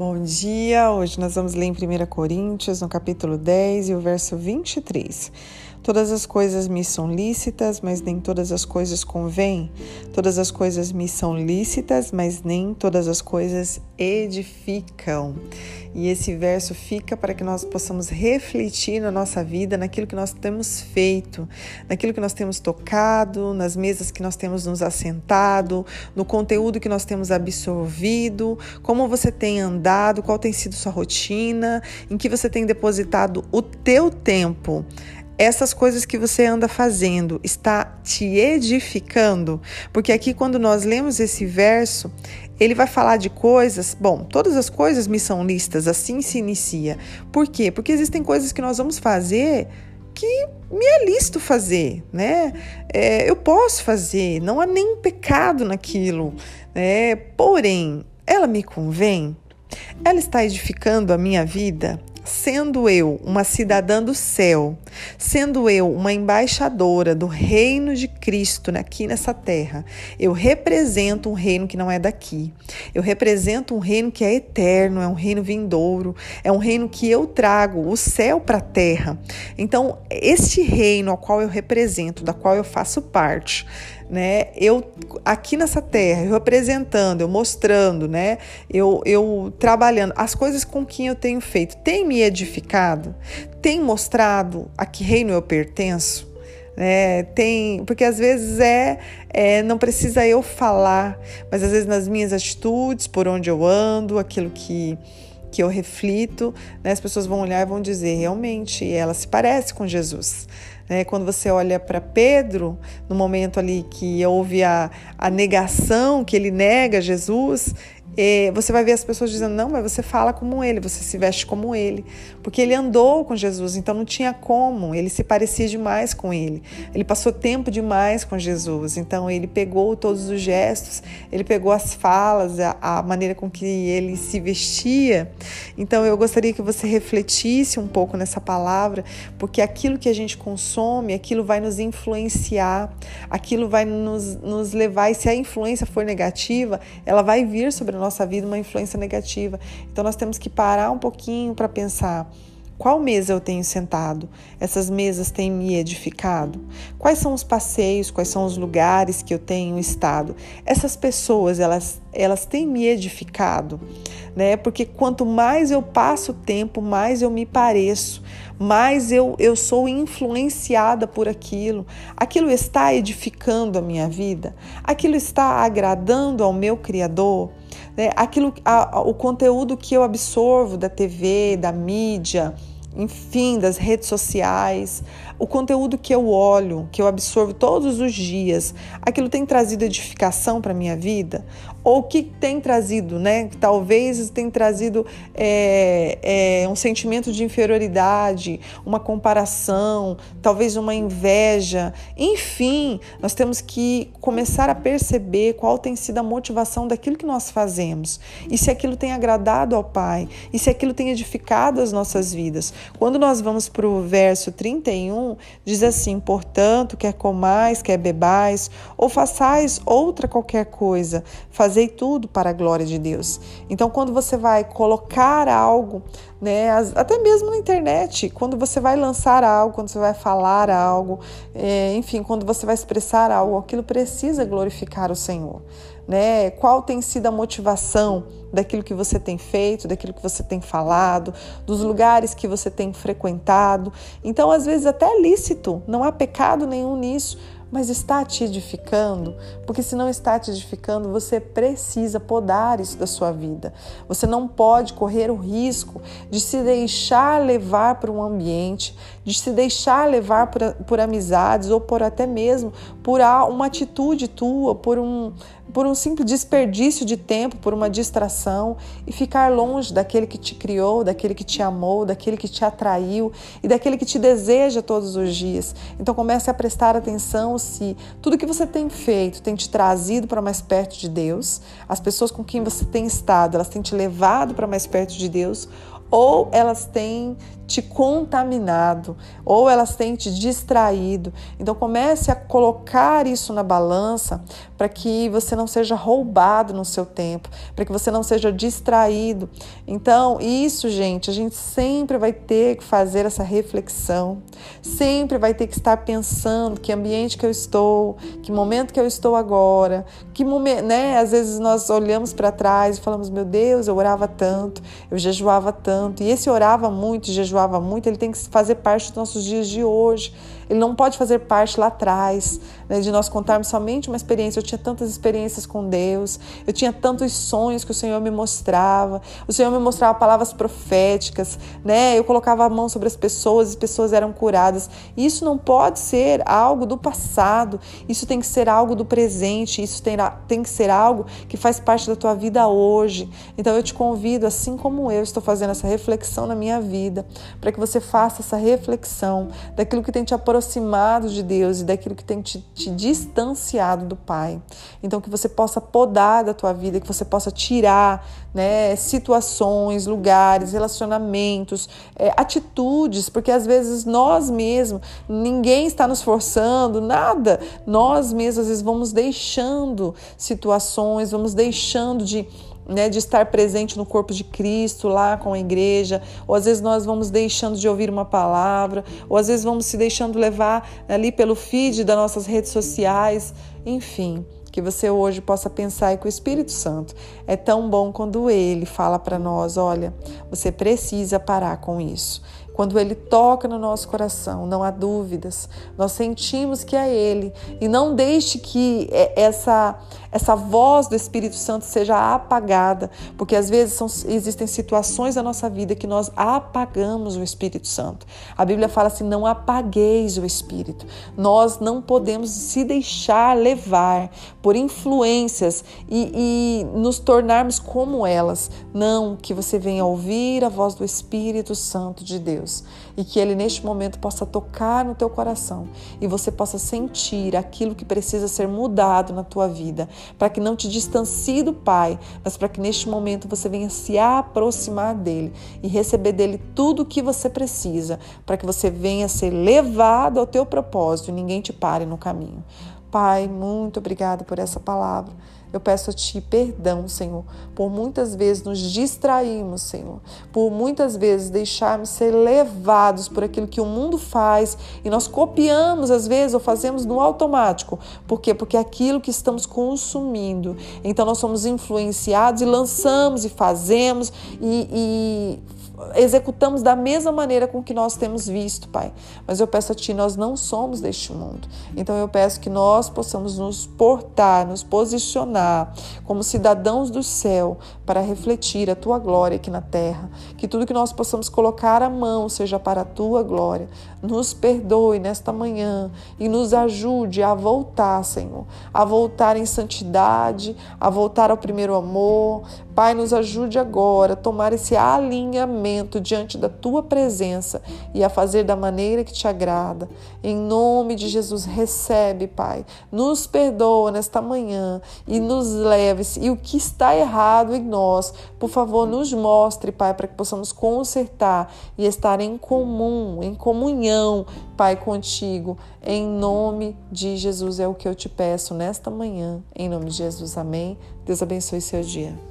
Bom dia! Hoje nós vamos ler em 1 Coríntios, no capítulo 10 e o verso 23. Todas as coisas me são lícitas, mas nem todas as coisas convêm. Todas as coisas me são lícitas, mas nem todas as coisas edificam. E esse verso fica para que nós possamos refletir na nossa vida, naquilo que nós temos feito, naquilo que nós temos tocado, nas mesas que nós temos nos assentado, no conteúdo que nós temos absorvido, como você tem andado, qual tem sido sua rotina, em que você tem depositado o teu tempo essas coisas que você anda fazendo está te edificando? Porque aqui, quando nós lemos esse verso, ele vai falar de coisas. Bom, todas as coisas me são listas, assim se inicia. Por quê? Porque existem coisas que nós vamos fazer que me é lícito fazer, né? É, eu posso fazer, não há nenhum pecado naquilo, né? Porém, ela me convém? Ela está edificando a minha vida? Sendo eu uma cidadã do céu, sendo eu uma embaixadora do reino de Cristo aqui nessa terra, eu represento um reino que não é daqui. Eu represento um reino que é eterno, é um reino vindouro, é um reino que eu trago o céu para a terra. Então, este reino ao qual eu represento, da qual eu faço parte, né? Eu aqui nessa terra, eu representando, eu mostrando, né? Eu, eu trabalhando as coisas com quem eu tenho feito, tem me edificado, tem mostrado a que reino eu pertenço. né? tem porque às vezes é, é, não precisa eu falar mas às vezes nas minhas atitudes por onde eu ando aquilo que que eu reflito, né, as pessoas vão olhar e vão dizer realmente ela se parece com Jesus. Né? Quando você olha para Pedro, no momento ali que houve a, a negação, que ele nega Jesus, você vai ver as pessoas dizendo: não, mas você fala como ele, você se veste como ele. Porque ele andou com Jesus, então não tinha como, ele se parecia demais com ele. Ele passou tempo demais com Jesus, então ele pegou todos os gestos, ele pegou as falas, a, a maneira com que ele se vestia. Então eu gostaria que você refletisse um pouco nessa palavra, porque aquilo que a gente consome, aquilo vai nos influenciar, aquilo vai nos, nos levar, e se a influência for negativa, ela vai vir sobre nossa vida uma influência negativa. Então nós temos que parar um pouquinho para pensar. Qual mesa eu tenho sentado? Essas mesas têm me edificado? Quais são os passeios, quais são os lugares que eu tenho estado? Essas pessoas, elas, elas têm me edificado, né? Porque quanto mais eu passo tempo, mais eu me pareço, mais eu, eu sou influenciada por aquilo. Aquilo está edificando a minha vida? Aquilo está agradando ao meu Criador? Né, aquilo, a, o conteúdo que eu absorvo da TV, da mídia, enfim, das redes sociais, o conteúdo que eu olho, que eu absorvo todos os dias, aquilo tem trazido edificação para a minha vida? Ou que tem trazido, né? Talvez tem trazido é, é, um sentimento de inferioridade, uma comparação, talvez uma inveja. Enfim, nós temos que começar a perceber qual tem sido a motivação daquilo que nós fazemos e se aquilo tem agradado ao Pai e se aquilo tem edificado as nossas vidas. Quando nós vamos para o verso 31, diz assim: Portanto, quer comais, quer bebais, ou façais outra qualquer coisa, fazei tudo para a glória de Deus. Então, quando você vai colocar algo, né, até mesmo na internet, quando você vai lançar algo, quando você vai falar algo, é, enfim, quando você vai expressar algo, aquilo precisa glorificar o Senhor né? Qual tem sido a motivação daquilo que você tem feito, daquilo que você tem falado, dos lugares que você tem frequentado. Então, às vezes até é lícito, não há pecado nenhum nisso, mas está te edificando? Porque se não está te edificando, você precisa podar isso da sua vida. Você não pode correr o risco de se deixar levar por um ambiente, de se deixar levar por, por amizades ou por até mesmo por uma atitude tua, por um, por um simples desperdício de tempo, por uma distração e ficar longe daquele que te criou, daquele que te amou, daquele que te atraiu e daquele que te deseja todos os dias. Então comece a prestar atenção se tudo que você tem feito tem te trazido para mais perto de Deus, as pessoas com quem você tem estado, elas têm te levado para mais perto de Deus ou elas têm te contaminado, ou elas têm te distraído. Então comece a colocar isso na balança para que você não seja roubado no seu tempo, para que você não seja distraído. Então, isso, gente, a gente sempre vai ter que fazer essa reflexão, sempre vai ter que estar pensando que ambiente que eu estou, que momento que eu estou agora, que momento, né? Às vezes nós olhamos para trás e falamos: "Meu Deus, eu orava tanto, eu jejuava tanto". E esse orava muito, jejuava jejuava muito, ele tem que fazer parte dos nossos dias de hoje. Ele não pode fazer parte lá atrás, né, de nós contarmos somente uma experiência. Eu tinha tantas experiências com Deus, eu tinha tantos sonhos que o Senhor me mostrava. O Senhor me mostrava palavras proféticas, né? Eu colocava a mão sobre as pessoas e as pessoas eram curadas. Isso não pode ser algo do passado, isso tem que ser algo do presente, isso tem, tem que ser algo que faz parte da tua vida hoje. Então eu te convido, assim como eu estou fazendo essa reflexão na minha vida, para que você faça essa reflexão daquilo que tem te aproximado de Deus e daquilo que tem te, te distanciado do Pai. Então, que você possa podar da tua vida, que você possa tirar né, situações, lugares, relacionamentos, é, atitudes, porque às vezes nós mesmos, ninguém está nos forçando, nada, nós mesmos às vezes vamos deixando situações, vamos deixando de né, de estar presente no corpo de Cristo lá com a igreja, ou às vezes nós vamos deixando de ouvir uma palavra, ou às vezes vamos se deixando levar ali pelo feed das nossas redes sociais, enfim. Que você hoje possa pensar que o Espírito Santo é tão bom quando ele fala para nós: olha, você precisa parar com isso. Quando ele toca no nosso coração, não há dúvidas, nós sentimos que é ele. E não deixe que essa, essa voz do Espírito Santo seja apagada, porque às vezes são, existem situações da nossa vida que nós apagamos o Espírito Santo. A Bíblia fala assim: não apagueis o Espírito. Nós não podemos se deixar levar por influências e, e nos tornarmos como elas. Não, que você venha ouvir a voz do Espírito Santo de Deus. E que Ele neste momento possa tocar no teu coração e você possa sentir aquilo que precisa ser mudado na tua vida, para que não te distancie do Pai, mas para que neste momento você venha se aproximar dele e receber dele tudo o que você precisa, para que você venha ser levado ao teu propósito e ninguém te pare no caminho. Pai, muito obrigada por essa palavra. Eu peço a Ti perdão, Senhor, por muitas vezes nos distrairmos, Senhor, por muitas vezes deixarmos ser levados por aquilo que o mundo faz e nós copiamos às vezes ou fazemos no automático. Por quê? Porque é aquilo que estamos consumindo. Então nós somos influenciados e lançamos e fazemos e, e executamos da mesma maneira com que nós temos visto, Pai. Mas eu peço a Ti, nós não somos deste mundo. Então eu peço que nós possamos nos portar, nos posicionar como cidadãos do céu para refletir a Tua glória aqui na terra. Que tudo que nós possamos colocar à mão seja para a Tua glória. Nos perdoe nesta manhã e nos ajude a voltar, Senhor, a voltar em santidade, a voltar ao primeiro amor. Pai, nos ajude agora a tomar esse alinhamento diante da tua presença e a fazer da maneira que te agrada. Em nome de Jesus, recebe, Pai. Nos perdoa nesta manhã e nos leve. E o que está errado em nós, por favor, nos mostre, Pai, para que possamos consertar e estar em comum, em comunhão, Pai, contigo. Em nome de Jesus é o que eu te peço nesta manhã. Em nome de Jesus, amém. Deus abençoe seu dia.